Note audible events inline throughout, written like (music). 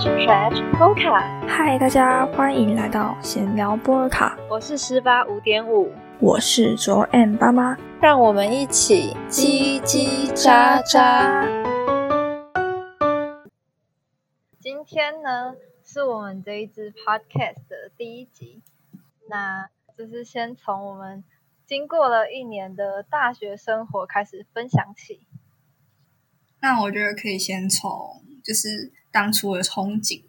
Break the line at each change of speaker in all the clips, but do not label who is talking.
Trash Polka，
嗨，大家欢迎来到闲聊波尔卡，
我是十八五点五，
我是卓 M 爸妈，
让我们一起叽叽喳喳。今天呢，是我们这一支 Podcast 的第一集，那就是先从我们经过了一年的大学生活开始分享起。
那我觉得可以先从就是当初的憧憬，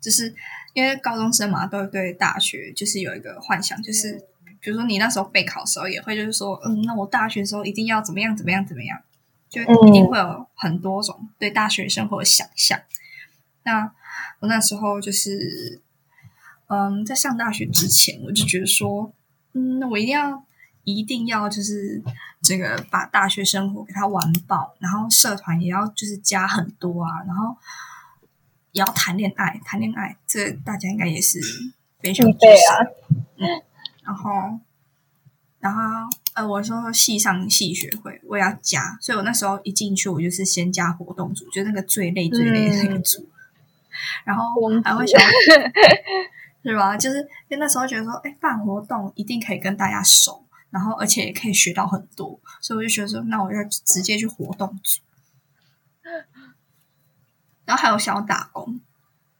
就是因为高中生嘛，都会对大学就是有一个幻想，就是比如说你那时候备考的时候，也会就是说，嗯，那我大学的时候一定要怎么样怎么样怎么样，就一定会有很多种对大学生活的想象。那我那时候就是，嗯，在上大学之前，我就觉得说，嗯，那我一定要。一定要就是这个把大学生活给他玩爆，然后社团也要就是加很多啊，然后也要谈恋爱，谈恋爱这大家应该也是非常
对啊。
嗯，然后然后呃，我说系上系学会我也要加，所以我那时候一进去，我就是先加活动组，就那个最累最累的那个组，然后还会想 (laughs) 是吧？就是因为那时候觉得说，哎，办活动一定可以跟大家熟。然后，而且也可以学到很多，所以我就觉得说，那我要直接去活动组。然后还有想要打工，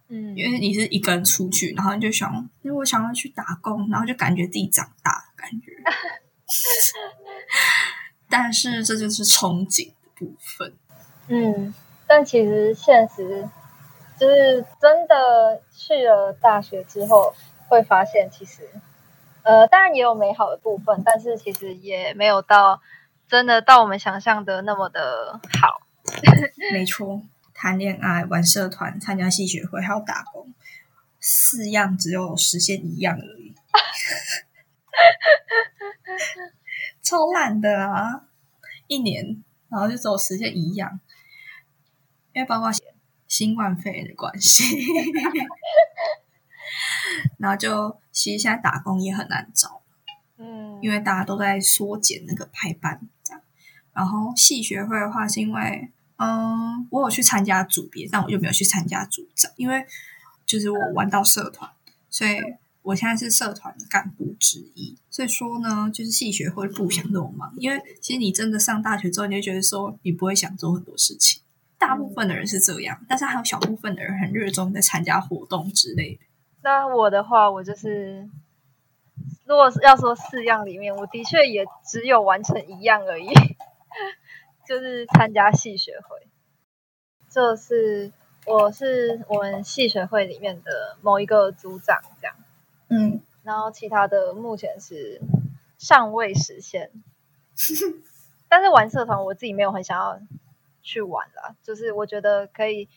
嗯，
因为你是一个人出去，然后你就想，因为我想要去打工，然后就感觉自己长大的感觉。(laughs) 但是这就是憧憬的部分。
嗯，但其实现实就是真的去了大学之后，会发现其实。呃，当然也有美好的部分，但是其实也没有到真的到我们想象的那么的好。
没 (laughs) 错，谈恋爱、玩社团、参加戏学会，还有打工，四样只有实现一样而已，(laughs) 超懒的啊！一年，然后就只有实现一样，因为包括新冠肺炎的关系。(laughs) 然后就其实现在打工也很难找，
嗯，
因为大家都在缩减那个排班这样。然后系学会的话，是因为嗯，我有去参加组别，但我就没有去参加组长，因为就是我玩到社团，所以我现在是社团干部之一。所以说呢，就是系学会不想那么忙，因为其实你真的上大学之后，你就觉得说你不会想做很多事情。大部分的人是这样，但是还有小部分的人很热衷在参加活动之类的。
那我的话，我就是，如果要说四样里面，我的确也只有完成一样而已，(laughs) 就是参加系学会。这是我是我们系学会里面的某一个组长，这样。
嗯，
然后其他的目前是尚未实现，(laughs) 但是玩社团我自己没有很想要去玩啦，就是我觉得可以。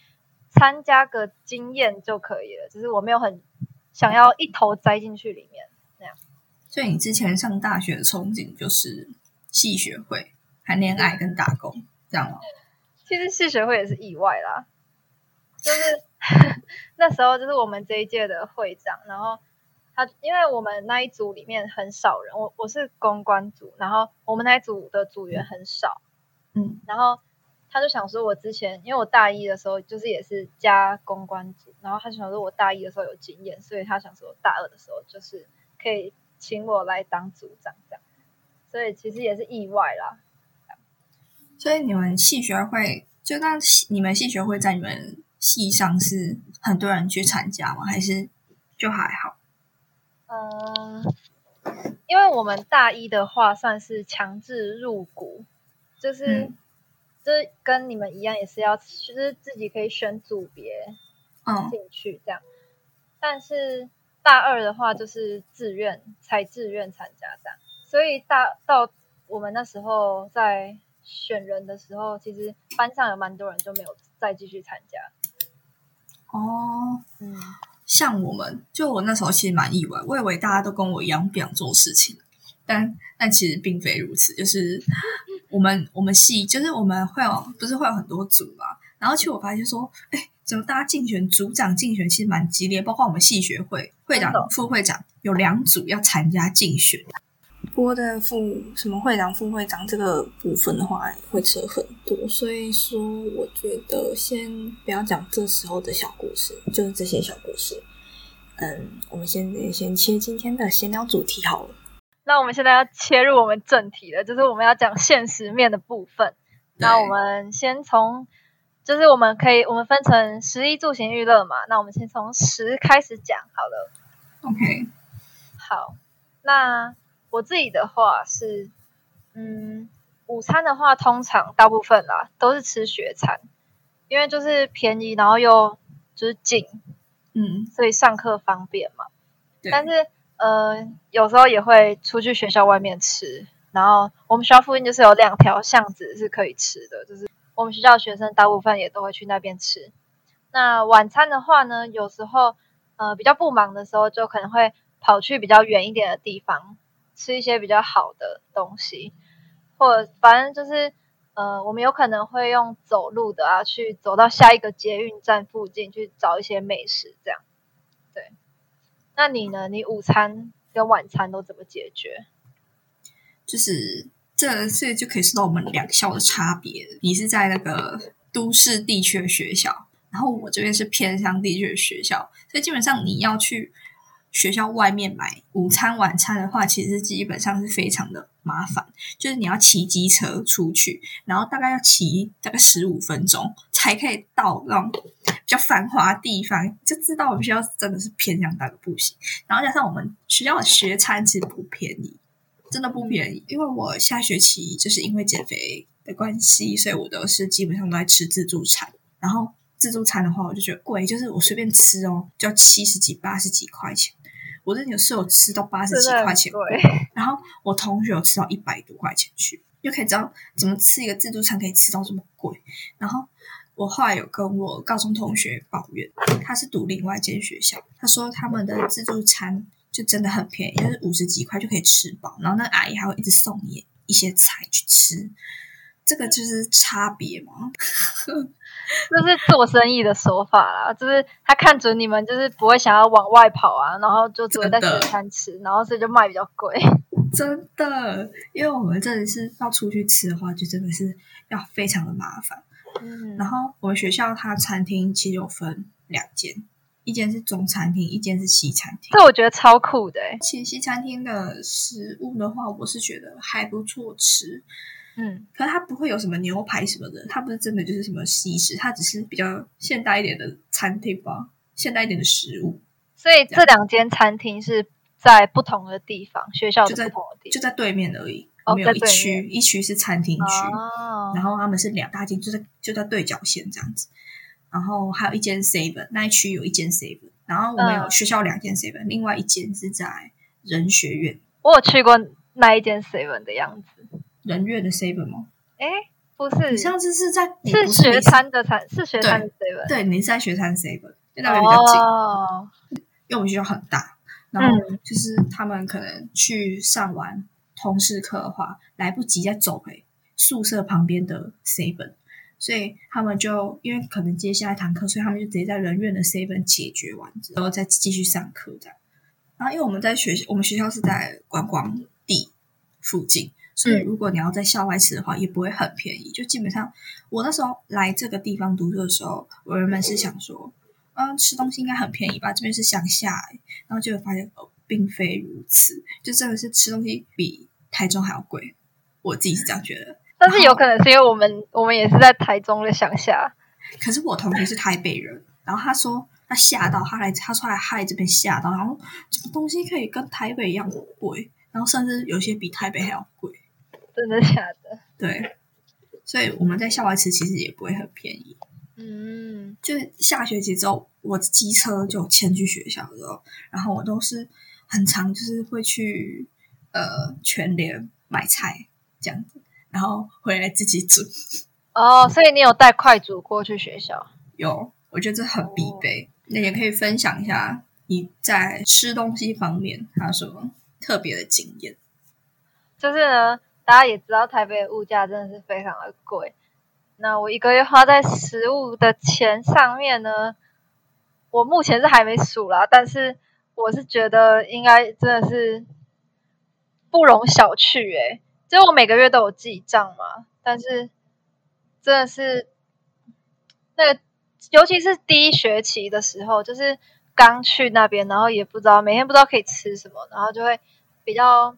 参加个经验就可以了，只是我没有很想要一头栽进去里面那样。
所以你之前上大学的憧憬就是系学会、谈恋爱跟打工，这样吗？
其实系学会也是意外啦，就是 (laughs) 那时候就是我们这一届的会长，然后他因为我们那一组里面很少人，我我是公关组，然后我们那一组的组员很少，
嗯，
然后。他就想说，我之前因为我大一的时候就是也是加公关组，然后他就想说我大一的时候有经验，所以他想说大二的时候就是可以请我来当组长这样，所以其实也是意外啦。
所以你们系学会就那你们系学会在你们系上是很多人去参加吗？还是就还好？
嗯，因为我们大一的话算是强制入股，就是。就是跟你们一样，也是要，就是自己可以选组别，
嗯，
进去这样。但是大二的话，就是自愿，才自愿参加这样。所以大到我们那时候在选人的时候，其实班上有蛮多人就没有再继续参加。
哦，
嗯，
像我们，就我那时候其实蛮意外，我以为大家都跟我一样不想做事情，但但其实并非如此，就是。我们我们系就是我们会有不是会有很多组嘛，然后其实我发现说，哎，怎么大家竞选组长竞选其实蛮激烈，包括我们系学会会长、副会长有两组要参加竞选，不过在副什么会长、副会长这个部分的话，会扯很多，所以说我觉得先不要讲这时候的小故事，就是这些小故事。嗯，我们先先切今天的闲聊主题好了。
那我们现在要切入我们正题了，就是我们要讲现实面的部分。那我们先从，就是我们可以我们分成食衣住行娱乐嘛。那我们先从食开始讲好了。
OK，
好，那我自己的话是，嗯，午餐的话，通常大部分啦都是吃学餐，因为就是便宜，然后又就是近，
嗯，
所以上课方便嘛。但是呃，有时候也会出去学校外面吃。然后我们学校附近就是有两条巷子是可以吃的，就是我们学校学生大部分也都会去那边吃。那晚餐的话呢，有时候呃比较不忙的时候，就可能会跑去比较远一点的地方吃一些比较好的东西，或者反正就是呃我们有可能会用走路的啊，去走到下一个捷运站附近去找一些美食，这样。那你呢？你午餐跟晚餐都怎么解决？
就是这这就可以说到我们两校的差别。你是在那个都市地区的学校，然后我这边是偏乡地区的学校，所以基本上你要去学校外面买午餐、晚餐的话，其实基本上是非常的麻烦。就是你要骑机车出去，然后大概要骑大概十五分钟才可以到那种比较繁华地方，就知道我们学校真的是偏向大个不行。然后加上我们学校的学餐其实不便宜。真的不便宜，因为我下学期就是因为减肥的关系，所以我都是基本上都在吃自助餐。然后自助餐的话，我就觉得贵，就是我随便吃哦，就要七十几、八十几块钱。我真的有室友吃到八十几块钱过，然后我同学有吃到一百多块钱去，就可以知道怎么吃一个自助餐可以吃到这么贵。然后我后来有跟我高中同学抱怨，他是读另外一间学校，他说他们的自助餐。就真的很便宜，就是五十几块就可以吃饱，然后那阿姨还会一直送你一些菜去吃，这个就是差别嘛。(laughs)
这是做生意的手法啦，就是他看准你们就是不会想要往外跑啊，然后就只会在学餐吃，然后所以就卖比较贵。(laughs)
真的，因为我们这里是要出去吃的话，就真的是要非常的麻烦。
嗯，
然后我们学校它餐厅其实有分两间。一间是中餐厅，一间是西餐厅。
这我觉得超酷的诶
其实西餐厅的食物的话，我是觉得还不错吃。
嗯，
可是它不会有什么牛排什么的，它不是真的就是什么西式，它只是比较现代一点的餐厅吧，现代一点的食物。
所以这两间餐厅是在不同的地方，学校
就在就在对面而已。
哦
我们有一区，一区是餐厅区，
哦，
然后他们是两大间，就在就在对角线这样子。然后还有一间 seven，那一区有一间 seven，然后我们有
嗯
学校两间 seven，、另外一间是在人学院，
我有去过那一间 seven 的样子。
人院的 seven 吗？
哎，不
你
是，
上次是在
是学餐的餐，是学餐的 seven。
对，你是在学餐 seven，因为那边比较近，
哦，
因为我们学校很大，然后
嗯
就是他们可能去上完通识课的话，来不及再走回宿舍旁边的 seven，所以他们就因为可能接下一堂课，所以他们就直接在人院的 seven 解决完之后再继续上课这样。然后因为我们在学我们学校是在观光地附近，所以
嗯
如果你要在校外吃的话，也不会很便宜。就基本上我那时候来这个地方读书的时候，我原本是想说，嗯，吃东西应该很便宜吧，这边是乡下、欸，然后结果发现哦，并非如此，就真的是吃东西比台中还要贵。我自己是这样觉得。
但是有可能是因为我们我们也是在台中的乡下，
可是我同学是台北人，然后他说他吓到，他来他说来他来这边吓到，然后什么东西可以跟台北一样贵，然后甚至有些比台北还要贵。
真的假的？(laughs)
对，所以我们在校外吃其实也不会很便宜。
嗯，
就是下学期之后，我机车就迁去学校之后，然后我都是很常就是会去呃全联买菜这样子，然后回来自己煮。
哦，所以你有带快煮锅去学校？(laughs)
有，我觉得这很必备。那也可以分享一下你在吃东西方面还有什么特别的经验？
就是呢，大家也知道台北的物价真的是非常的贵。那我一个月花在食物的钱上面呢，我目前是还没数啦，但是我是觉得应该真的是不容小觑诶、就我每个月都有记账嘛，但是真的是那个，尤其是第一学期的时候，就是刚去那边，然后也不知道每天不知道可以吃什么，然后就会比较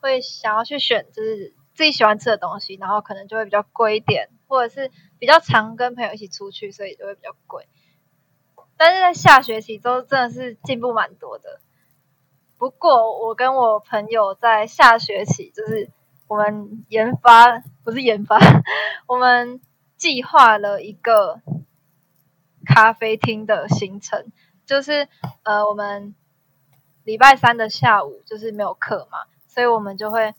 会想要去选就是自己喜欢吃的东西，然后可能就会比较贵一点，或者是比较常跟朋友一起出去，所以就会比较贵。但是在下学期都真的是进步蛮多的。不过我跟我朋友在下学期就是我们研发不是研发，(laughs) 我们计划了一个咖啡厅的行程，就是呃我们礼拜三的下午就是没有课嘛，所以我们就会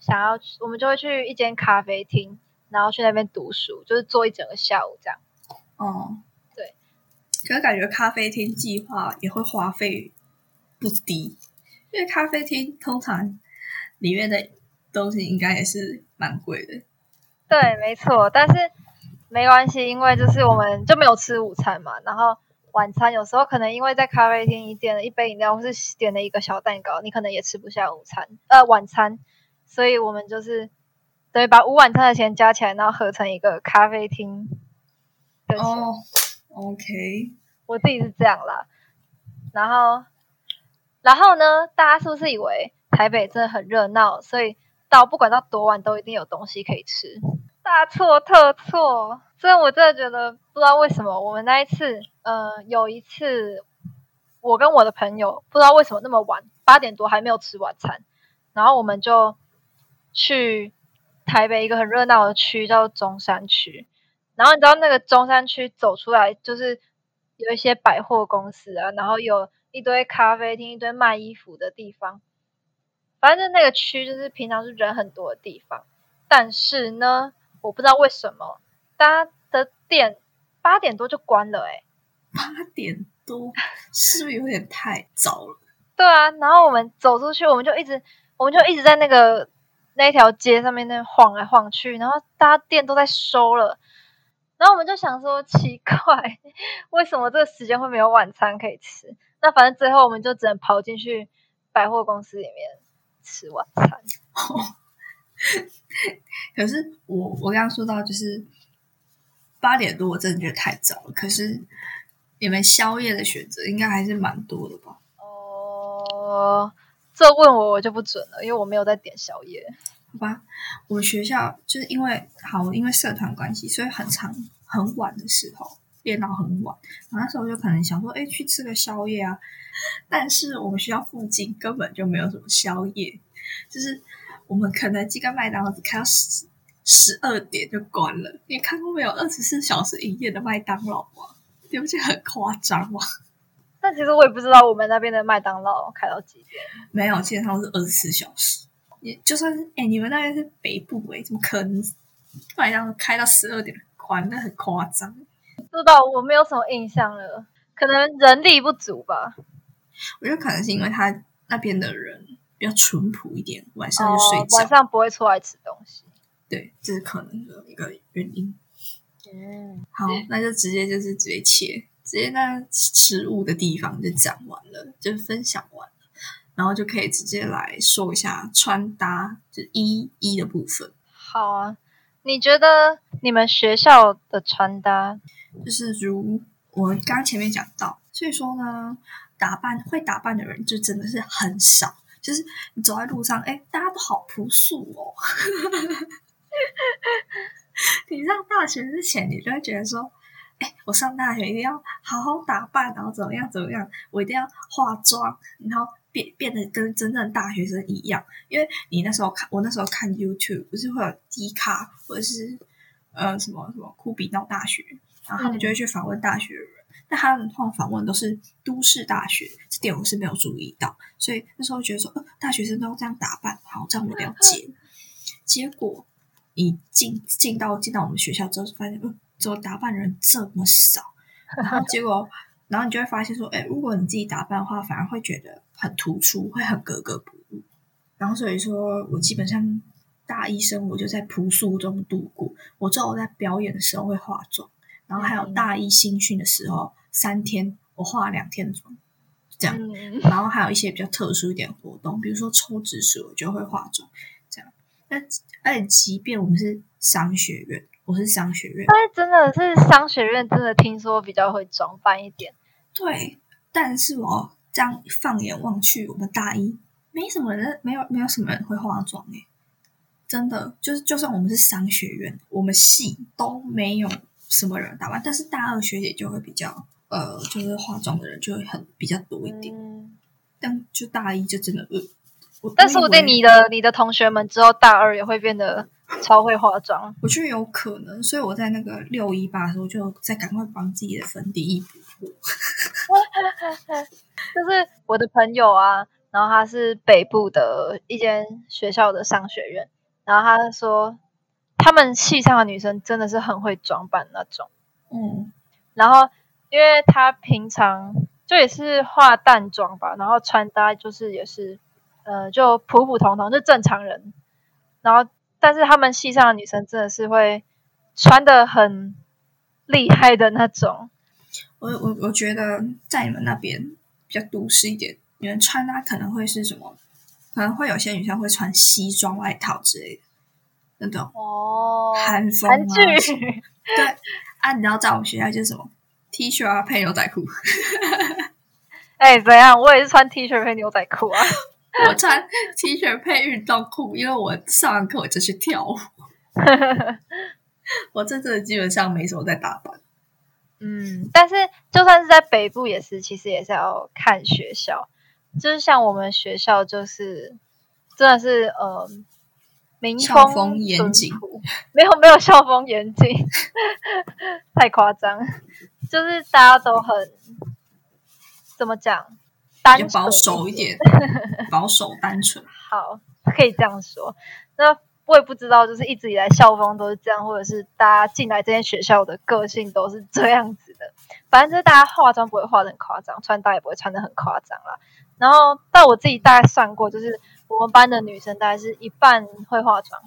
想要我们就会去一间咖啡厅，然后去那边读书，就是坐一整个下午这样。
哦，
对。
可是感觉咖啡厅计划也会花费不低，因为咖啡厅通常里面的东西应该也是蛮贵的。
对，没错，但是没关系，因为就是我们就没有吃午餐嘛，然后晚餐有时候可能因为在咖啡厅你点了一杯饮料，或是点了一个小蛋糕，你可能也吃不下午餐，呃，晚餐，所以我们就是等于把午晚餐的钱加起来，然后合成一个咖啡厅的钱。
哦，OK，
我自己是这样啦。然后，然后呢，大家是不是以为台北真的很热闹，所以到不管到多晚都一定有东西可以吃？大错特错！所以我真的觉得不知道为什么我们那一次，呃，有一次我跟我的朋友不知道为什么那么晚，八点多还没有吃晚餐，然后我们就去台北一个很热闹的区叫中山区，然后你知道那个中山区走出来就是有一些百货公司啊，然后有一堆咖啡厅、一堆卖衣服的地方，反正就那个区就是平常是人很多的地方。但是呢，我不知道为什么大家的店八点多就关了、欸，
八点多是不是有点太早了？
对啊，然后我们走出去，我们就一直，我们就一直在那个那条街上面那晃来晃去，然后大家店都在收了，然后我们就想说奇怪，为什么这个时间会没有晚餐可以吃？那反正最后我们就只能跑进去百货公司里面吃晚餐。(laughs) (laughs)
可是我我刚刚说到就是八点多，我真的觉得太早了。可是你们宵夜的选择应该还是蛮多的吧？
哦，这问我我就不准了，因为我没有在点宵夜。
好吧，我们学校就是因为好，因为社团关系，所以很长很晚的时候练到很晚。然后那时候就可能想说，哎，去吃个宵夜啊。但是我们学校附近根本就没有什么宵夜，就是我们肯德基跟麦当劳只开到十十二点就关了。你看过没有二十四小时营业的麦当劳吗？对不起很夸张吗？
但其实我也不知道我们那边的麦当劳开到几点。
没有，基本上是二十四小时。也就算是哎、你们那边是北部哎、怎么可能麦当劳开到十二点关？那很夸张。
不知道，我没有什么印象了，可能人力不足吧。
我觉得可能是因为他那边的人比较淳朴一点，晚上就睡
哦，
觉。
晚上不会出来吃东西。
对，这是可能的一个原因。
嗯，
好，那就直接就是直接切，直接那食物的地方就讲完了，就分享完了，然后就可以直接来说一下穿搭，就衣衣的部分。
好啊。你觉得你们学校的穿搭，
就是如我刚刚前面讲到，所以说呢，打扮会打扮的人就真的是很少。就是你走在路上，哎，大家都好朴素哦。(laughs) 你上大学之前，你就会觉得说，哎，我上大学一定要好好打扮，然后怎么样怎么样，我一定要化妆，然后变变得跟真正大学生一样。因为你那时候看，我那时候看 YouTube 不是会有 D 卡或者是呃什么什么酷比闹大学，然后他们就会去访问大学的人。但他们通常访问都是都市大学，这点我是没有注意到，所以那时候觉得说，呃，大学生都这样打扮，好，这样我了解。(laughs) 结果你进进到进到我们学校之后，发现，嗯，怎么打扮的人这么少？然后结果，然后你就会发现说，哎，如果你自己打扮的话，反而会觉得很突出，会很格格不入。然后所以说我基本上大一生我就在朴素中度过，我只有在表演的时候会化妆。然后还有大一新训的时候，三天我化两天妆，这样。
嗯，
然后还有一些比较特殊一点的活动，比如说抽纸时，我就会化妆这样。那而且即便我们是商学院，我是商学院，
但是真的是商学院，真的听说比较会装扮一点。
对，但是我这样放眼望去，我们大一没什么人，没有没有什么人会化妆诶、真的就是就算我们是商学院，我们系都没有什么人打扮，但是大二学姐就会比较呃，就是化妆的人就会很比较多一点，
嗯，
但就大一就真的呃，我
但说不定
我对
你的你的同学们之后大二也会变得超会化妆。
我觉得有可能，所以我在那个六一八的时候就在赶快帮自己的粉底液补货。(laughs)
就是我的朋友啊，然后他是北部的一间学校的商学院，然后他说他们戏上的女生真的是很会装扮那种。
嗯，
然后因为她平常就也是化淡妆吧，然后穿搭就是也是呃就普普通通，就正常人。然后但是他们戏上的女生真的是会穿的很厉害的那种。
我我我觉得在你们那边比较都市一点，你们穿搭可能会是什么？可能会有些女生会穿西装外套之类的，那种
哦
韩风、啊、对啊，你知道在我们学校就是什么 T 恤啊配牛仔裤，(laughs)
哎、怎样？我也是穿 T 恤配牛仔裤啊。(laughs)
我穿 T 恤配运动裤，因为我上完课我就去跳舞。(laughs) 我这阵子基本上没什么在打扮。
嗯，但是就算是在北部，也是其实也是要看学校。就是像我们学校，就是真的是呃，民风
校风严谨，
没有没有校风严谨，太夸张。就是大家都很怎么讲，单纯
保守一点，保守单纯。
好，可以这样说。那我也不知道，就是一直以来校风都是这样，或者是大家进来这间学校的个性都是这样子的。反正就是大家化妆不会化的很夸张，穿搭也不会穿的很夸张啦。然后，但我自己大概算过，就是我们班的女生大概是一半会化妆，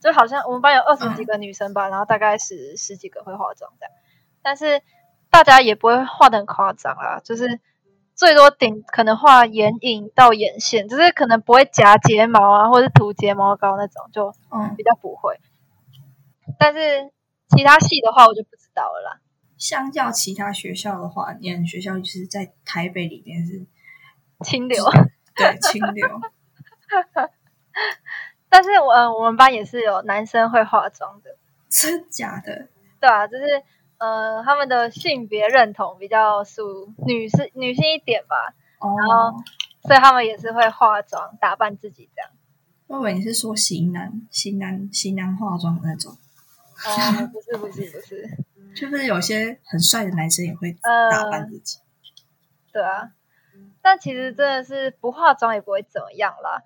就好像我们班有二十几个女生吧，然后大概十十几个会化妆这样。但是大家也不会画的很夸张啦，就是最多顶可能画眼影到眼线，只是可能不会夹睫毛啊，或者是涂睫毛膏那种，就
嗯，
比较不会。但是其他系的话，我就不知道了啦。
相较其他学校的话，你们学校就是在台北里面是
清流，
对清流。(laughs)
但是我、呃、我们班也是有男生会化妆的，
真假的？
对啊，就是呃他们的性别认同比较属女士女性一点吧，
哦，
所以他们也是会化妆打扮自己这样。
我以为你是说型男、型男、型男化妆的那种，
哦，不是不是不是，
就是有些很帅的男生也会
呃
打扮自己？
对啊，但其实真的是不化妆也不会怎么样啦。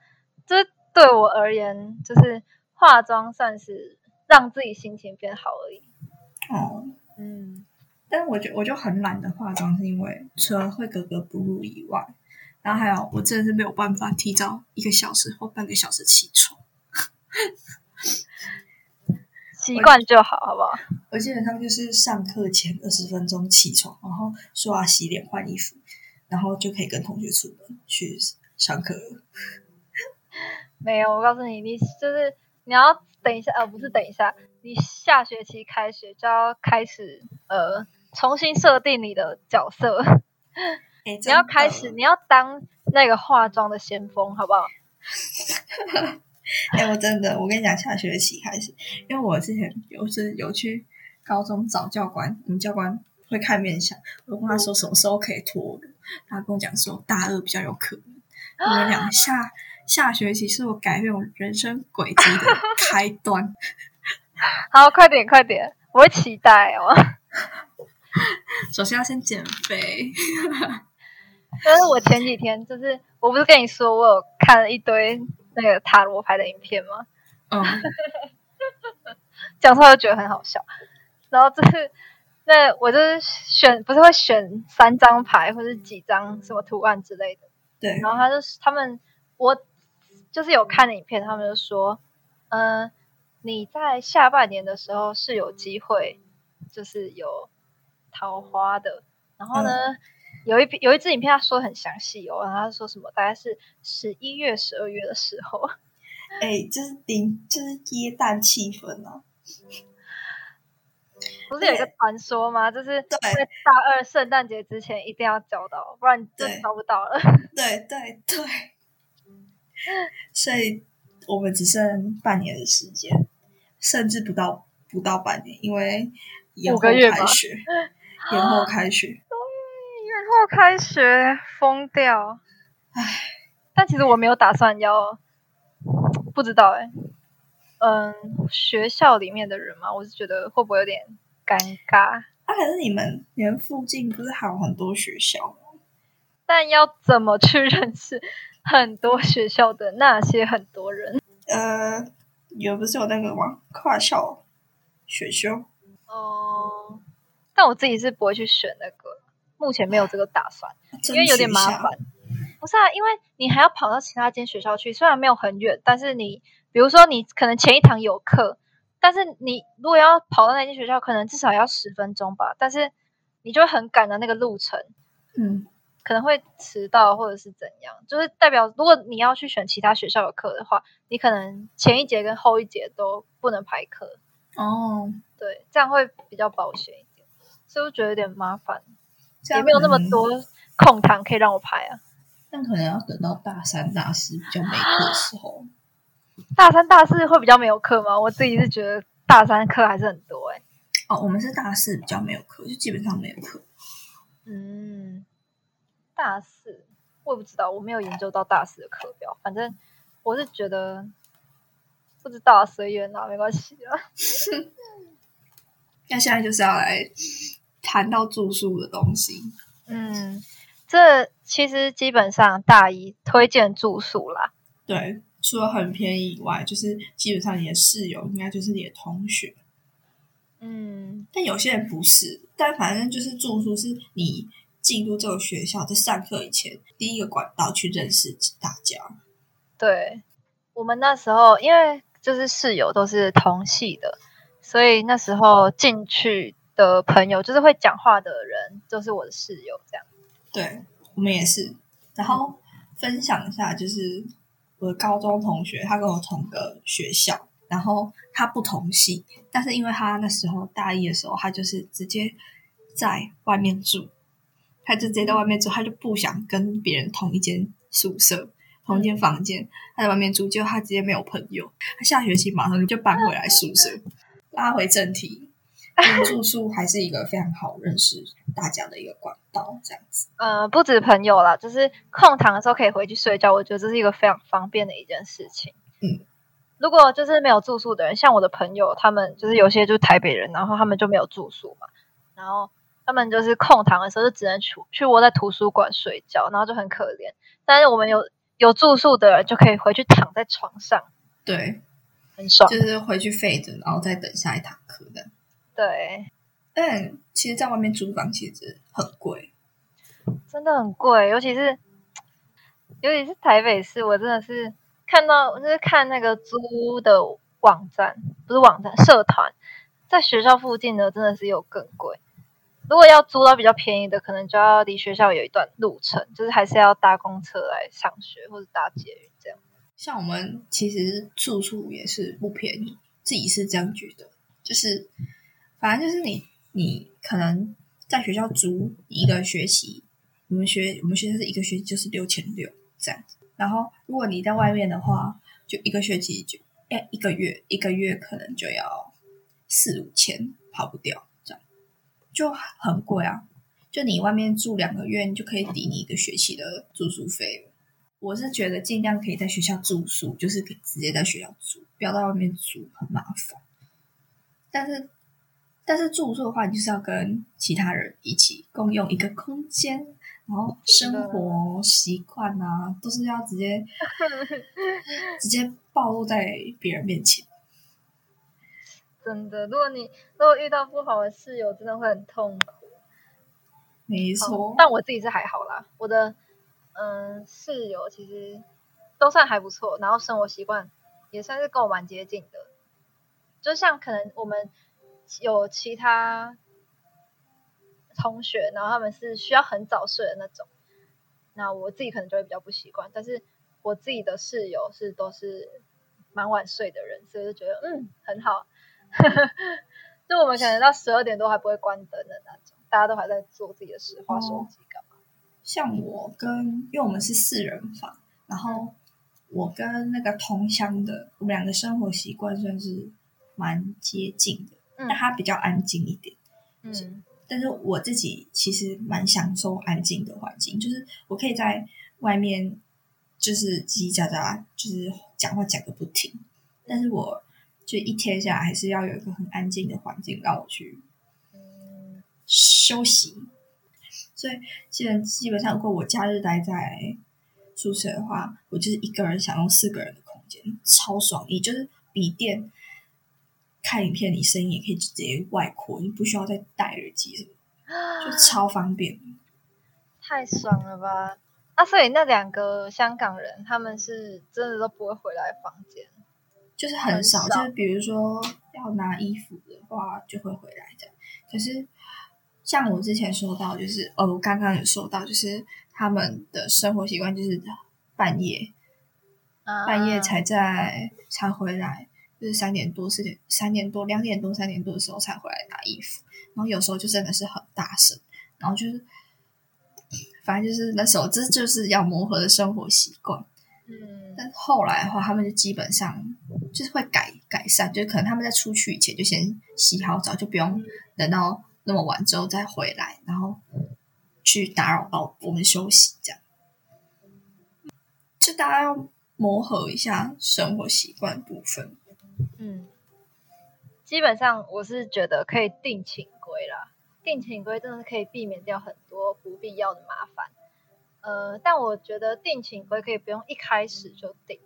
就是对我而言，就是化妆算是让自己心情变好而已。
哦，
嗯，
但我就我就很懒得化妆，是因为除了会格格不入以外，然后还有我真的是没有办法提早一个小时或半个小时起床。(laughs)
习惯就好，好不好？
我基本上就是上课前二十分钟起床，然后刷牙、洗脸、换衣服，然后就可以跟同学出门去上课了。
没有，我告诉你，你就是你要等一下，呃，不是等一下，你下学期开学就要开始呃重新设定你的角色，
哎，(laughs)
你要开始，你要当那个化妆的先锋，好不好？(laughs)
哎、我真的，我跟你讲，下学期开始，因为我之前有是有去高中找教官，我们教官会看面相，我问他说什么时候可以脱乳，他跟我讲说大二比较有可能。我们俩下下学期是我改变我人生轨迹的开端。(laughs)
好，快点，快点，我会期待哦。(laughs)
首先要先减肥，(laughs)
但是我前几天就是，我不是跟你说我有看了一堆那个塔罗牌的影片吗？
嗯，
讲出来就觉得很好笑。然后就是，那我就是选，不是会选三张牌或者几张什么图案之类的。
对，
然后他就他们，我就是有看影片，他们就说，嗯、你在下半年的时候是有机会，就是有桃花的。然后呢，有一有一支影片，他说得很详细哦，然后他说什么，大概是十一月、十二月的时候，(laughs)
哎，就是顶，就是耶诞气氛啊！(laughs)
不是有一个传说吗？就是在大二圣诞节之前一定要交到，不然就
对
找不到了。
对 (laughs) 对对，(laughs) 所以我们只剩半年的时间，甚至不到不到半年，因为延后
五个月吧
开学，(laughs) 延后开学。
延后开学，疯掉！
唉，
但其实我没有打算要，不知道哎、嗯，学校里面的人嘛，我是觉得会不会有点尴尬？
啊，可是你们你们附近不是还有很多学校吗？
但要怎么去认识很多学校的那些很多人？
呃，有不是有那个吗？跨校选修？
哦、但我自己是不会去选那个，目前没有这个打算。因为有点麻烦。不是啊，因为你还要跑到其他间学校去，虽然没有很远，但是你比如说你可能前一堂有课，但是你如果要跑到那间学校，可能至少要十分钟吧，但是你就会很赶的那个路程，
嗯，
可能会迟到或者是怎样，就是代表如果你要去选其他学校的课的话，你可能前一节跟后一节都不能排课，
哦，
对，这样会比较保险一点，所以我觉得有点麻烦，也没有那么，多空堂可以让我排啊。
但可能要等到大三、大四比较没课的时候。
大三、大四会比较没有课吗？我自己是觉得大三课还是很多哎、
哦，我们是大四比较没有课，就基本上没有课。
嗯，大四我也不知道，我没有研究到大四的课表。反正我是觉得不知道啊随缘啦，没关系啊。(laughs)
那现在就是要来谈到住宿的东西。
嗯，这其实基本上大一推荐住宿啦。
对，除了很便宜以外，就是基本上你的室友应该就是你的同学，
嗯，
但有些人不是。但反正就是住宿是你进入这个学校，在上课以前第一个管道去认识大家。
对，我们那时候因为就是室友都是同系的，所以那时候进去的朋友就是会讲话的人，就是我的室友这样。
对我们也是。然后分享一下，就是我的高中同学，他跟我同个学校，然后他不同系，但是因为他那时候大一的时候，他就是直接在外面住，他就直接在外面住，他就不想跟别人同一间宿舍。同一间房间，他在外面住，结果他直接没有朋友，他下学期马上就搬回来宿舍。拉回正题，住宿还是一个非常好认识大家的一个管道，这样子。
呃，不止朋友啦，就是空堂的时候可以回去睡觉，我觉得这是一个非常方便的一件事情。
嗯，
如果就是没有住宿的人，像我的朋友，他们就是有些就是台北人，然后他们就没有住宿嘛，然后他们就是空堂的时候就只能去去窝在图书馆睡觉，然后就很可怜。但是我们有有住宿的人就可以回去躺在床上，
对，
很爽。
就是回去废着，然后再等下一堂课的。
对，
但其实，在外面租房其实很贵。
真的很贵，尤其是尤其是台北市，我真的是看到就是看那个租的网站，不是网站社团，在学校附近的真的是有更贵。如果要租到比较便宜的，可能就要离学校有一段路程，就是还是要搭公车来上学或者搭捷运这样。
像我们其实住宿也是不便宜，自己是这样觉得。就是反正就是你你可能在学校租一个学期，我们学我们学校是一个学期就是六千六这样子。然后如果你在外面的话，就一个学期就哎一个月一个月可能就要四五千，跑不掉，就很贵啊。就你外面住两个月，你就可以抵你一个学期的住宿费了。我是觉得尽量可以在学校住宿，就是可以直接在学校住，不要到外面住，很麻烦。但是，但是住宿的话，你就是要跟其他人一起共用一个空间，然后生活习惯啊，都是要直接 (laughs) 直接暴露在别人面前。
真的，如果你如果遇到不好的室友，真的会很痛苦。
没错，
但我自己是还好啦，我的嗯室友其实都算还不错，然后生活习惯也算是跟我蛮接近的。就像可能我们有其他同学，然后他们是需要很早睡的那种，那我自己可能就会比较不习惯。但是我自己的室友是都是蛮晚睡的人，所以就觉得嗯很好。(laughs) 就我们可能到十二点多还不会关灯的那种，大家都还在做自己的事，划手机干嘛？
像我跟，因为我们是四人房，然后我跟那个同乡的，我们两个生活习惯算是蛮接近的，但他比较安静一点。
嗯，
但是我自己其实蛮享受安静的环境，就是我可以在外面就是叽叽喳喳，就是讲话讲个不停，但是我。就一天下来，还是要有一个很安静的环境让我去休息。所以，基本基本上，如果我假日待在宿舍的话，我就是一个人享用四个人的空间，超爽。你就是笔电看影片，你声音也可以直接外扩，你不需要再戴耳机什么，就超方便。
太爽了吧！啊，所以那两个香港人，他们是真的都不会回来房间。
就是很少，就是比如说要拿衣服的话，就会回来的。可是像我之前说到，就是哦，我刚刚有说到，就是他们的生活习惯就是半夜，半夜才在才回来，就是三点多、四点、三点多、两点多、三点多的时候才回来拿衣服。然后有时候就真的是很大声，然后就是反正就是那时候，这就是要磨合的生活习惯。
嗯，
但后来的话，他们就基本上就是会改改善，就是可能他们在出去以前就先洗好澡，就不用等到那么晚之后再回来，然后去打扰到我们休息，这样。就大家要磨合一下生活习惯部分。
嗯，基本上我是觉得可以定寝规啦，定寝规真的是可以避免掉很多不必要的麻烦。呃，但我觉得定寝规可以不用一开始就定，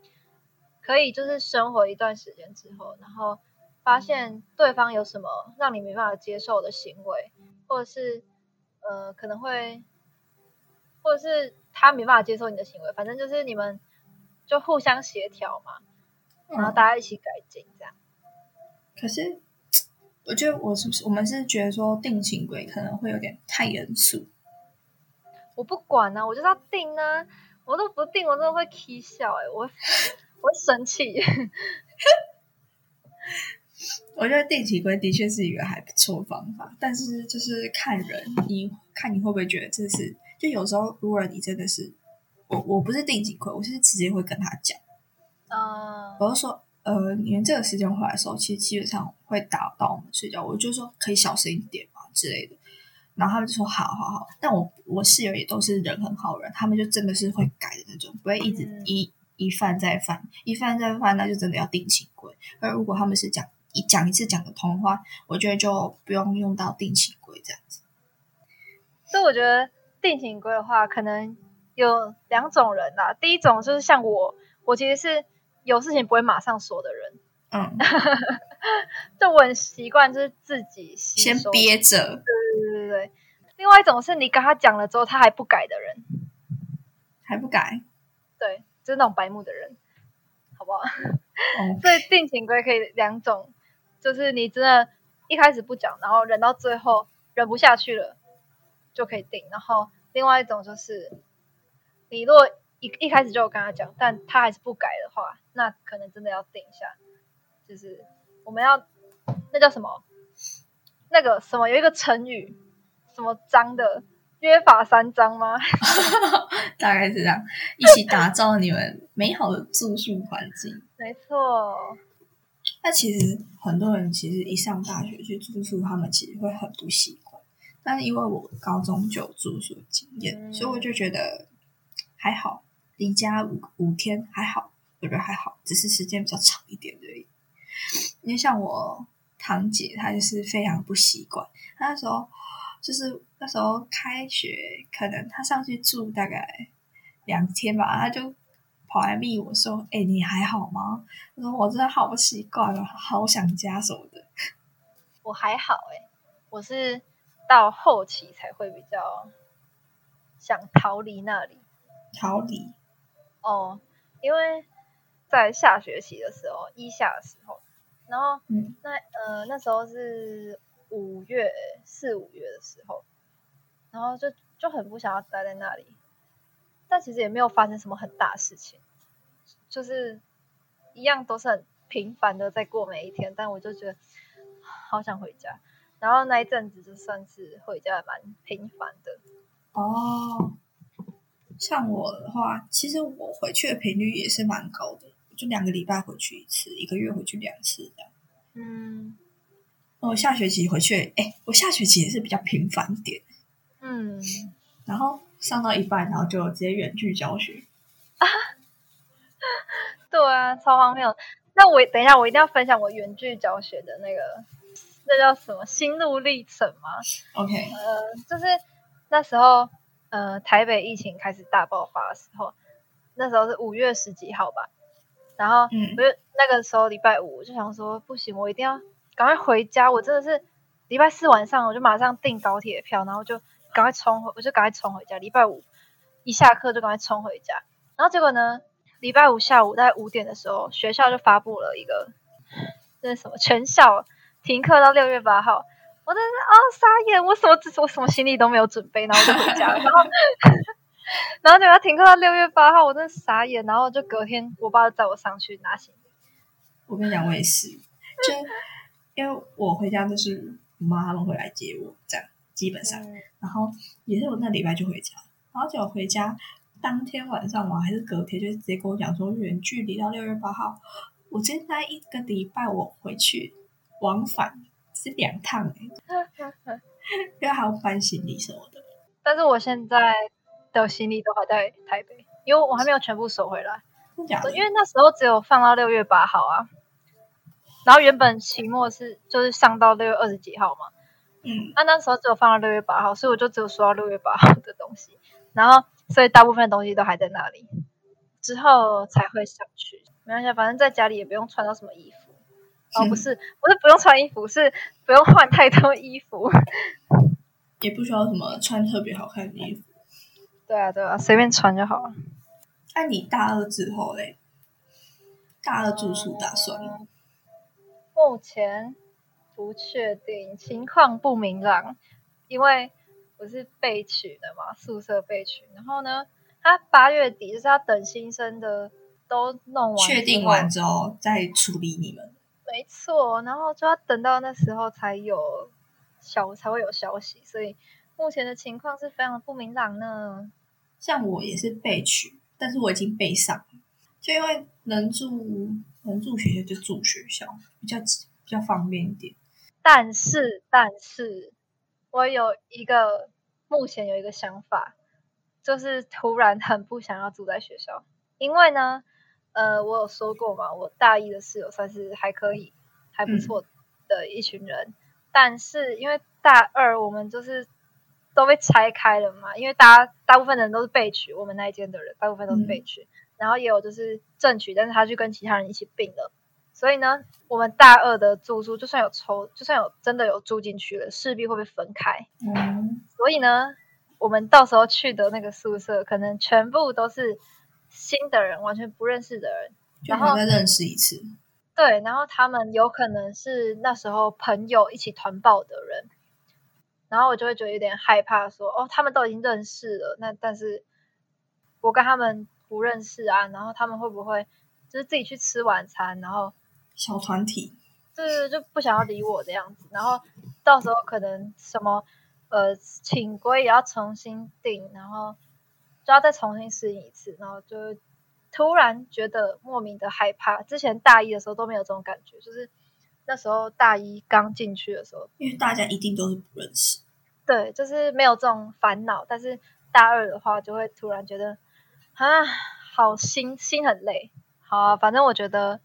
可以就是生活一段时间之后，然后发现对方有什么让你没办法接受的行为，或者是呃可能会，或者是他没办法接受你的行为，反正就是你们就互相协调嘛，然后大家一起改进这样。
可是我觉得我是不是我们是觉得说定情鬼可能会有点太严肃。
我不管呢，我就是要定呢，我都不定，我真的会气笑哎，我 (laughs) 我会生气。(laughs)
我觉得定期规的确是一个还不错方法，但是就是看人，你看你会不会觉得这是？就有时候如果你真的是我，我不是定期规，我是直接会跟他讲，
嗯，
我就说，呃，你们这个时间回来的时候，其实基本上会打扰到我们睡觉，我就说可以小声一点嘛之类的。然后他们就说好好好，但我我室友也都是人很好人，他们就真的是会改的那种，不会一直一一犯再犯，一犯再犯，那就真的要定情规。而如果他们是讲一讲一次讲得通的话，我觉得就不用用到定情规这样子。
所以我觉得定情规的话，可能有两种人啦。第一种就是像我，我其实是有事情不会马上说的人，
嗯，(laughs)
就我很习惯就是自己
先憋着。
对对对对，另外一种是你跟他讲了之后，他还不改的人，
还不改，
对，就是那种白目的人，好不好？(laughs)
哦，
所以定情规可以两种，就是你真的一开始不讲，然后忍到最后忍不下去了，就可以定。然后另外一种就是，你如果一一开始就有跟他讲，但他还是不改的话，那可能真的要定一下，就是我们要那叫什么？那个什么有一个成语，什么脏的约法三章吗？(laughs)
大概是这样，一起打造你们美好的住宿环境。(laughs)
没错。
那其实很多人其实一上大学去住宿，他们其实会很不习惯。但是因为我高中就有住宿经验，所以我就觉得还好，离家五五天还好，我觉得还好，只是时间比较长一点而已。因为像我。堂姐她就是非常不习惯，她那时候就是那时候开学，可能他上去住大概两天吧，他就跑来密我说：“哎，你还好吗？”我说：“我真的好不习惯啊，好想家什么的。”
我还好哎，我是到后期才会比较想逃离那里。
逃离？
哦，因为在下学期的时候，一下的时候。然后，那呃那时候是五月四五月的时候，然后就就很不想要待在那里。但其实也没有发生什么很大事情，就是一样都是很平凡的在过每一天。但我就觉得好想回家，然后那一阵子就算是回家蛮频繁的。
哦，像我的话，其实我回去的频率也是蛮高的，就两个礼拜回去一次，一个月回去两次这样。
嗯
我下学期回去，哎，我下学期也是比较频繁一点，
嗯，
然后上到一半，然后就直接远距教学。
啊 (laughs) 对啊，超荒谬。那我等一下，我一定要分享我远距教学的那个，那叫什么心路历程吗
？OK，
呃，就是那时候，呃，台北疫情开始大爆发的时候，那时候是五月十几号吧。然后，
嗯
我就那个时候礼拜五，我就想说，不行，我一定要赶快回家。我真的是礼拜四晚上，我就马上订高铁票，然后就赶快冲回，我就赶快冲回家。礼拜五一下课就赶快冲回家。然后结果呢，礼拜五下午大概五点的时候，学校就发布了一个那什么全校停课到六月八号。我真的是哦傻眼，我什么我什么行李都没有准备，然后就回家，(laughs) 然后然后结果停课到六月八号，我真的傻眼，然后就隔天我爸就载我上去拿行李，
我跟你讲，我也是，就因为我回家就是我妈他们会来接我，这样基本上，
嗯
然后也是我那礼拜就回家，然后结果回家当天晚上嘛，还是隔天，就直接跟我讲说远距离到六月八号，我直接那一个礼拜我回去往返是两趟哎、(laughs) 因为还要搬行李什么的。
但是我现在的行李都还在台北，因为我还没有全部收回来，
真假的？
因为那时候只有放到六月八号啊，然后原本期末是就是上到六月二十几号嘛，
嗯，
那、那时候只有放到六月八号，所以我就只有收到六月八号的东西，然后所以大部分东西都还在那里，之后才会上去。没关系，反正在家里也不用穿到什么衣服。哦，不是，不是不用穿衣服，是不用换太多衣服。
也不需要什么穿特别好看的衣服。
对啊，对啊，随便穿就好了。
那、你大二之后嘞？大二住宿打算？
嗯目前不确定，情况不明朗，因为我是被取的嘛，宿舍被取。然后呢，他八月底就是要等新生的都弄完，
确定完，之后再处理你们。
没错，然后就要等到那时候才有消才会有消息，所以目前的情况是非常的不明朗呢。
像我也是被取，但是我已经被上了，就因为能住能住学校就住学校，比较比较方便一点。
但是，但是我有一个目前有一个想法，就是突然很不想要住在学校，因为呢，呃，我有说过嘛，我大一的室友算是还可以、还不错的一群人，但是因为大二我们就是都被拆开了嘛，因为大家大部分人都是被取，我们那一间的人大部分都是被取，然后也有就是正取，但是他去跟其他人一起并了。所以呢，我们大二的住宿就算有抽，就算有真的有住进去了，势必会被分开。
嗯，
所以呢，我们到时候去的那个宿舍，可能全部都是新的人，完全不认识的人。
就
然后
再认识一次。
对，然后他们有可能是那时候朋友一起团报的人，然后我就会觉得有点害怕说哦，他们都已经认识了，那但是我跟他们不认识啊，然后他们会不会就是自己去吃晚餐，然后
小团体，
就是就不想要理我这样子，然后到时候可能什么呃请规也要重新定，然后就要再重新适应一次，然后就突然觉得莫名的害怕。之前大一的时候都没有这种感觉，就是那时候大一刚进去的时候，
因为大家一定都是不认识。
对，就是没有这种烦恼。但是大二的话，就会突然觉得啊，好心心很累。好啊，反正我觉得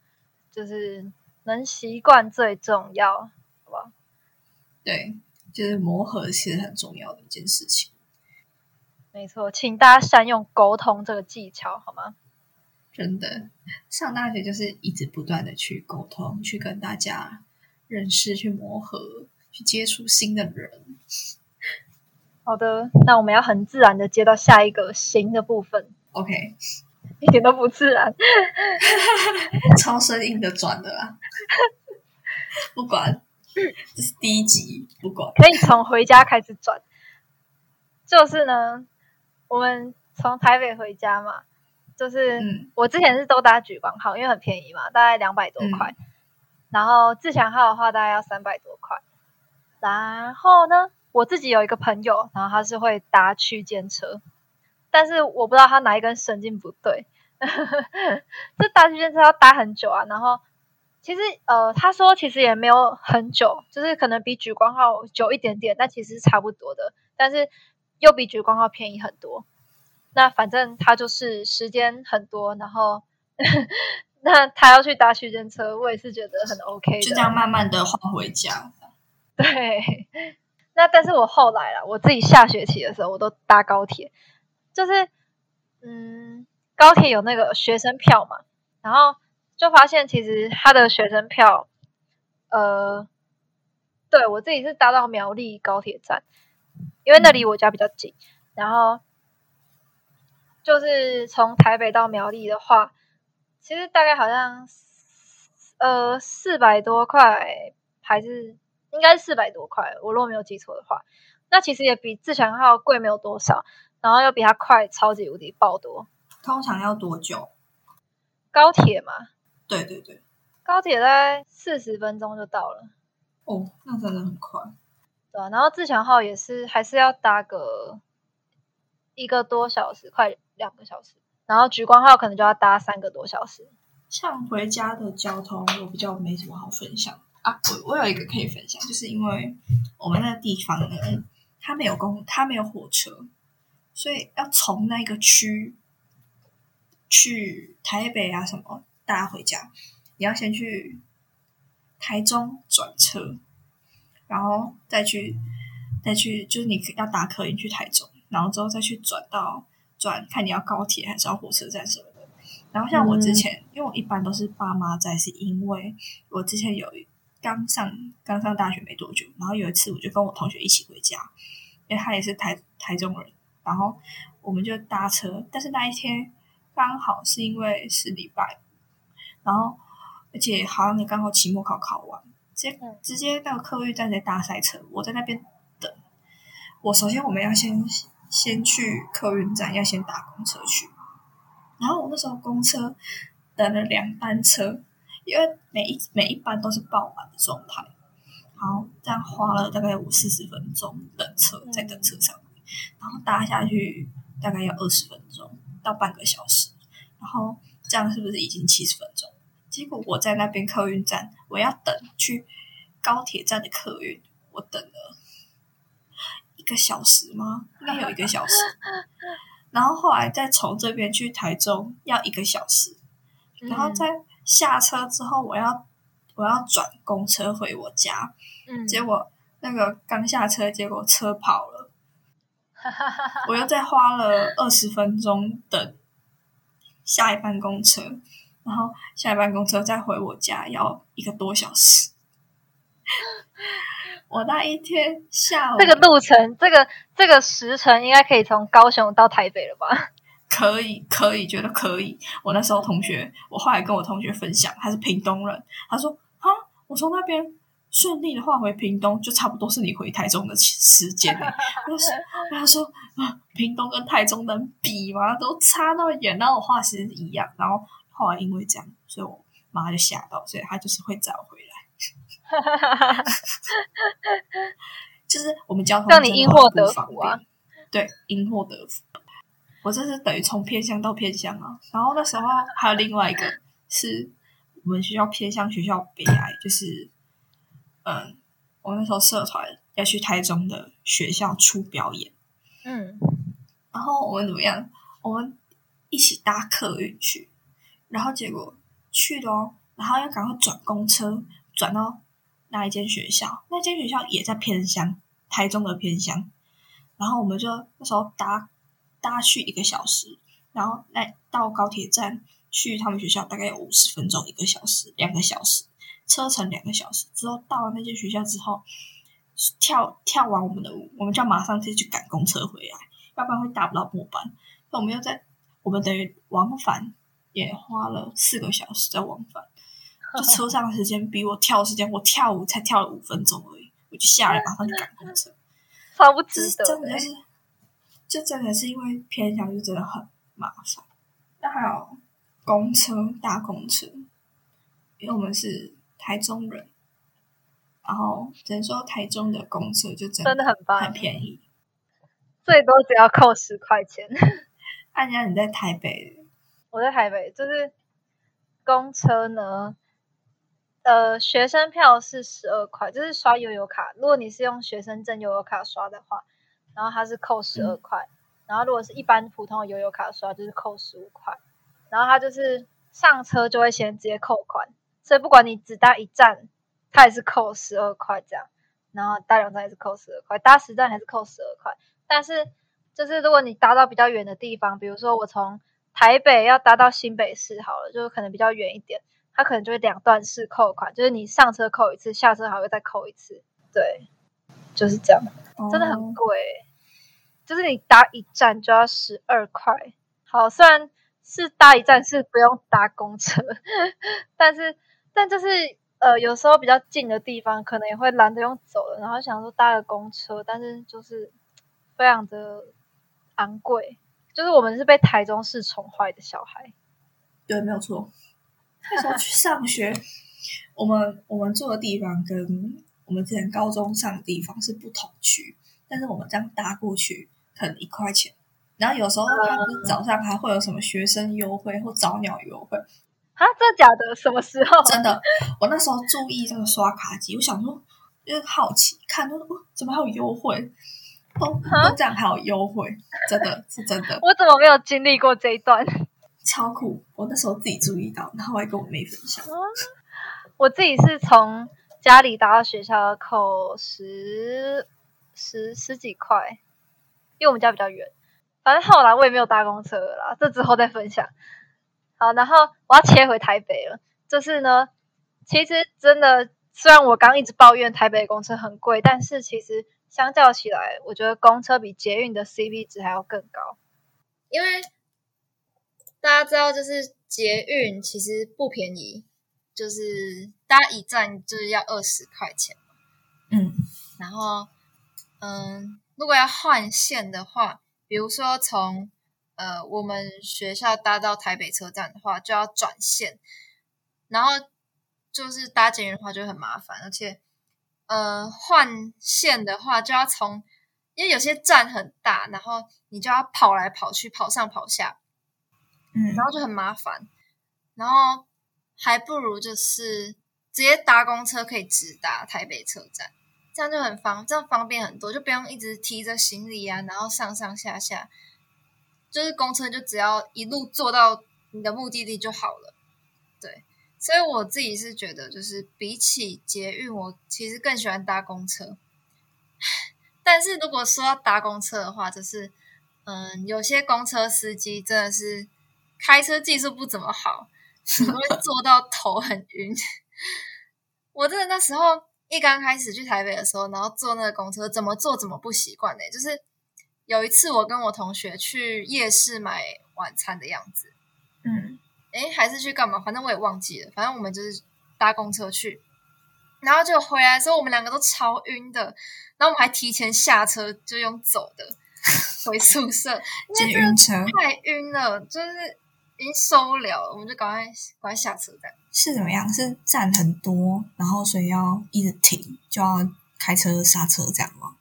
就是能习惯最重要，好不好？
对，就是磨合其实很重要的一件事情。
没错，请大家善用沟通这个技巧，好吗？
真的，上大学就是一直不断的去沟通，去跟大家认识，去磨合，去接触新的人。
好的，那我们要很自然的接到下一个新的部分
，OK，
一点都不自然。(laughs)
超生硬的转的啦，不管，这是第一集，不管。
可以从回家开始转。就是呢，我们从台北回家嘛，就是
嗯
我之前是都搭莒光号，因为很便宜嘛，大概两百多块。然后自强号的话大概要三百多块。然后呢，我自己有一个朋友，然后他是会搭区间车，但是我不知道他哪一根神经不对。(laughs) 这搭区间车要搭很久啊，然后其实呃，他说其实也没有很久，就是可能比莒光号久一点点，但其实是差不多的，但是又比莒光号便宜很多。那反正他就是时间很多，然后 (laughs) 那他要去搭区间车，我也是觉得很 OK 的。
就这样慢慢的换回家。
对，那但是我后来啦，我自己下学期的时候，我都搭高铁，就是嗯，高铁有那个学生票嘛，然后就发现其实他的学生票，呃，对我自己是搭到苗栗高铁站，因为那离我家比较近，然后就是从台北到苗栗的话，其实大概好像呃四百多块还是。应该是四百多块，我如果没有记错的话，那其实也比自强号贵没有多少，然后又比它快超级无敌爆多。
通常要多久？
高铁嘛，
对对对，
高铁在四十分钟就到了。
哦，那真的很快。
对啊，然后自强号也是还是要搭个一个多小时，快两个小时，然后莒光号可能就要搭三个多小时。
像回家的交通，我比较没什么好分享。啊，我我有一个可以分享，就是因为我们那个地方呢，它没有公，它没有火车，所以要从那个区去台北啊什么搭回家，你要先去台中转车，然后再去再去，就是你要搭客运去台中，然后之后再去转到转，看你要高铁还是要火车站什么的。然后像我之前，因为我一般都是爸妈在，是因为我之前有刚上刚上大学没多久，然后有一次我就跟我同学一起回家，因为他也是台台中人，然后我们就搭车，但是那一天刚好是因为是礼拜，然后而且好像也刚好期末考考完，直接直接到客运站在搭塞车，我在那边等。我首先我们要先先去客运站，要先搭公车去。然后我那时候公车等了两班车，因为每一每一班都是爆满的状态。好，这样花了大概五四十分钟等车，在等车上，然后搭下去大概要二十分钟到半个小时。然后这样是不是已经七十分钟？结果我在那边客运站，我要等去高铁站的客运，我等了一个小时吗？应该有一个小时。(laughs) 然后后来再从这边去台中要一个小时，然后再下车之后，我要我要转公车回我家，
嗯，
结果那个刚下车，结果车跑了，我又再花了二十分钟等下一班公车，然后下一班公车再回我家要一个多小时。我那一天下午
这个路程，这个这个时程应该可以从高雄到台北了吧？(laughs)
可以，可以，觉得可以。我那时候同学，我后来跟我同学分享，他是屏东人，他说：“啊，我从那边顺利的话回屏东，就差不多是你回台中的时间。(laughs) ”我说：“他说啊，屏东跟台中能比吗？都差那么远。”然后我话其实一样。然后后来因为这样，所以我妈就吓到，所以她就是会找回来。(laughs) 就是我们交通
让你因祸得福啊！
对，因祸得福。我这是等于从偏乡到偏乡啊。然后那时候还有另外一个是我们学校偏乡学校悲哀，就是嗯，我那时候社团要去台中的学校出表演，
嗯，
然后我们怎么样？我们一起搭客运去，然后结果去了哦，然后要赶快转公车转到。那一间学校，那间学校也在偏乡，台中的偏乡。然后我们就那时候搭搭去一个小时，然后来到高铁站去他们学校，大概有五十分钟，一个小时，两个小时，车程两个小时。之后到了那间学校之后，跳跳完我们的舞，我们就要马上再去赶公车回来，要不然会搭不到末班。那我们又在我们等于往返也花了四个小时在往返。(laughs) 就车上的时间比我跳的时间，我跳舞才跳了五分钟而已，我就下来马上就赶公车，
超不值得。
真的就是就真的是因为偏乡，就真的很麻烦。那还有公车、大公车，因为我们是台中人，然后只能说台中的公车就真
真的很棒
很便宜。
最多只要扣十块钱。
按 (laughs) 家你在台北，
我在台北，就是公车呢，呃，学生票是十二块，就是刷悠游卡。如果你是用学生证悠游卡刷的话，然后它是扣十二块。然后如果是一般普通的悠游卡刷，就是扣十五块。然后它就是上车就会先直接扣款，所以不管你只搭一站，它也是扣十二块这样。然后搭两站也是扣十二块，搭十站还是扣十二块。但是就是如果你搭到比较远的地方，比如说我从台北要搭到新北市好了，就是可能比较远一点，它可能就会两段式扣款，就是你上车扣一次，下车还会再扣一次。对，就是这样，真的很
哦
贵。就是你搭一站就要十二块。好，虽然是搭一站是不用搭公车，(laughs) 但是但就是呃有时候比较近的地方，可能也会懒得用走了，然后想说搭个公车，但是就是非常的昂贵。就是我们是被台中市宠坏的小孩，
对，没有错。那时候去上学，我们我们住的地方跟我们之前高中上的地方是不同区，但是我们这样搭过去可能一块钱。然后有时候他不是早上还会有什么学生优惠或早鸟优惠，
啊，真的假的？什么时候？
真的，我那时候注意这个刷卡机，我想说就是好奇看，说哦怎么还有优惠？哦，都这样还有优惠，真的是真的 (laughs)
我怎么没有经历过这一段？(laughs)
超酷！我那时候自己注意到，然后我还跟我妹分享。
我自己是从家里搭到学校要扣十十十几块，因为我们家比较远。反正后来我也没有搭公车了啦，这之后再分享。好，然后我要切回台北了。就是呢，其实真的，虽然我刚一直抱怨台北公车很贵，但是其实相较起来，我觉得公车比捷运的 CP 值还要更高。因为大家知道，就是捷运其实不便宜，就是搭一站就是要二十块钱。
嗯，
然后，嗯，如果要换线的话，比如说从呃我们学校搭到台北车站的话，就要转线，然后就是搭捷运的话就很麻烦，而且呃换线的话就要从，因为有些站很大，然后你就要跑来跑去，跑上跑下，
嗯。
然后就很麻烦，然后还不如就是直接搭公车可以直达台北车站，这样就很方，这样方便很多，就不用一直提着行李啊，然后上上下下，就是公车就只要一路坐到你的目的地就好了。对，所以我自己是觉得，就是比起捷运，我其实更喜欢搭公车。(laughs) 但是如果说要搭公车的话，就是嗯，有些公车司机真的是开车技术不怎么好，你会坐到头很晕。(laughs) 我真的那时候一刚开始去台北的时候，然后坐那个公车，怎么坐怎么不习惯呢？就是有一次我跟我同学去夜市买晚餐的样子，
嗯
诶，还是去干嘛？反正我也忘记了。反正我们就是搭公车去，然后就回来的时候，我们两个都超晕的。然后我们还提前下车，就用走的 (laughs) 回宿舍，因为真的
运车
太晕了，就是已经受不了了，我们就赶快赶快下车这样。
是怎么样？是站很多，然后所以要一直停，就要开车刹车这样吗？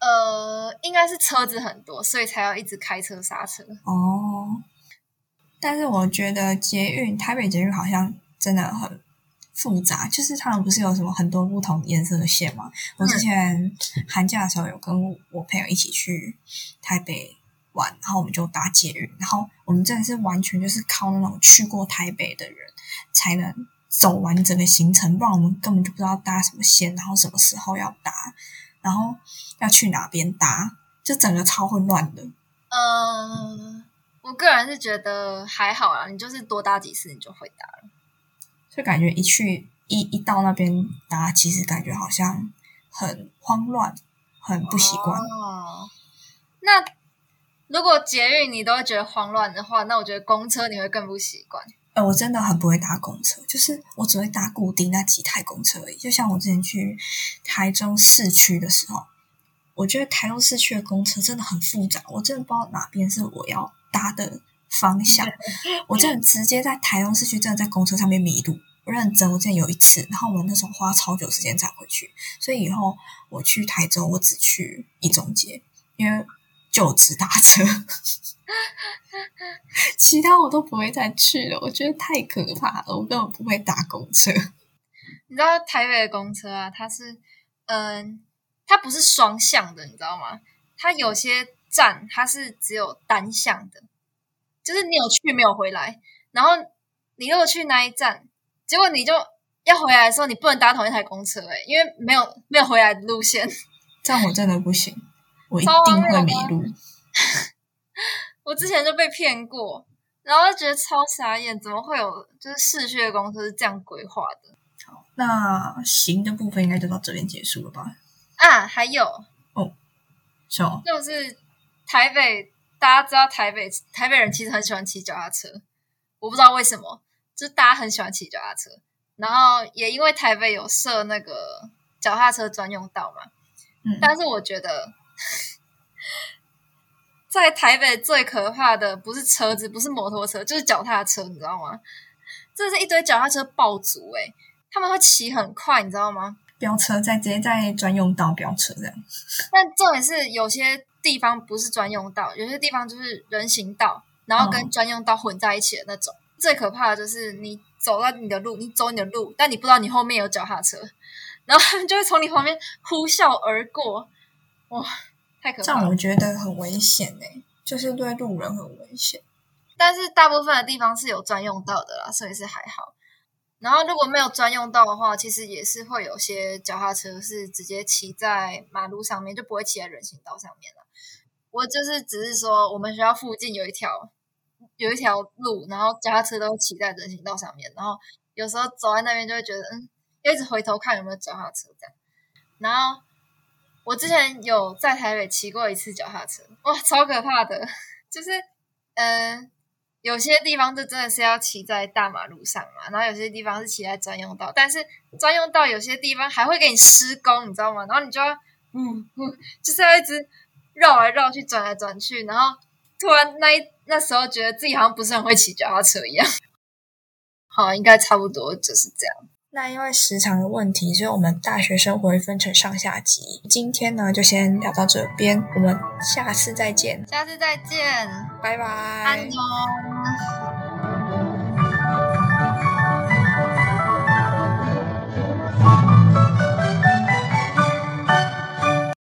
呃，应该是车子很多，所以才要一直开车刹车。
哦，但是我觉得捷运台北捷运好像真的很复杂，就是他们不是有什么很多不同颜色的线吗？我之前寒假的时候有跟我朋友一起去台北玩，然后我们就搭捷运，然后我们真的是完全就是靠那种去过台北的人才能走完整个行程，不然我们根本就不知道搭什么线，然后什么时候要搭，然后要去哪边搭，就整个超混乱的。
嗯，我个人是觉得还好啦，你就是多搭几次你就会搭了。
就感觉一去一一到那边搭，其实感觉好像很慌乱，很不习惯。
哦，那如果捷运你都会觉得慌乱的话，那我觉得公车你会更不习惯。
呃，我真的很不会搭公车，就是我只会搭固定那几台公车而已。就像我之前去台中市区的时候，我觉得台中市区的公车真的很复杂，我真的不知道哪边是我要搭的方向。(laughs) 我真的直接在台中市区，真的在公车上面迷路。我认真，我真的有一次，然后我那时候花超久时间才回去，所以以后我去台中，我只去一中街，因为就只打车，(laughs) 其他我都不会再去了。我觉得太可怕了，我根本不会搭公车。
你知道台北的公车啊，它是嗯，它不是双向的，你知道吗？它有些站它是只有单向的，就是你有去没有回来，然后你如果去那一站。结果你就要回来的时候，你不能搭同一台公车哎，因为没有没有回来的路线。(laughs)
这样我真的不行，我一定会迷路。(laughs)
我之前就被骗过，然后就觉得超傻眼，怎么会有就是市区的公车是这样规划的？
好，那行的部分应该就到这边结束了吧？
啊，还有
哦，什么？
就是台北，大家知道台北台北人其实很喜欢骑脚踏车，我不知道为什么。就大家很喜欢骑脚踏车，然后也因为台北有设那个脚踏车专用道嘛，
嗯，
但是我觉得 (laughs) 在台北最可怕的不是车子，不是摩托车，就是脚踏车，你知道吗？这是一堆脚踏车爆竹哎，他们会骑很快，你知道吗？
飙车再直接在专用道飙车这样，
但重点是有些地方不是专用道，有些地方就是人行道，然后跟专用道混在一起的那种。最可怕的就是你走到你的路，你走你的路，但你不知道你后面有脚踏车，然后他们就会从你旁边呼啸而过，哇，太可怕！
这样我觉得很危险呢，就是对路人很危险。
但是大部分的地方是有专用道的啦，所以是还好。然后如果没有专用道的话，其实也是会有些脚踏车是直接骑在马路上面，就不会骑在人行道上面了。我就是只是说，我们学校附近有一条。有一条路，然后脚踏车都骑在人行道上面，然后有时候走在那边就会觉得，嗯，一直回头看有没有脚踏车这样。然后我之前有在台北骑过一次脚踏车，哇，超可怕的！(laughs) 就是，嗯，有些地方就真的是要骑在大马路上嘛，然后有些地方是骑在专用道，但是专用道有些地方还会给你施工，你知道吗？然后你就要，嗯嗯，就是要一直绕来绕去、转来转去，然后。突然那一那时候觉得自己好像不是很会骑脚踏车一样，(laughs) 好，应该差不多就是这样。
那因为时长的问题，所以我们大学生活会分成上下集。今天呢，就先聊到这边，我们下次再见。
下次再见，
拜拜，
安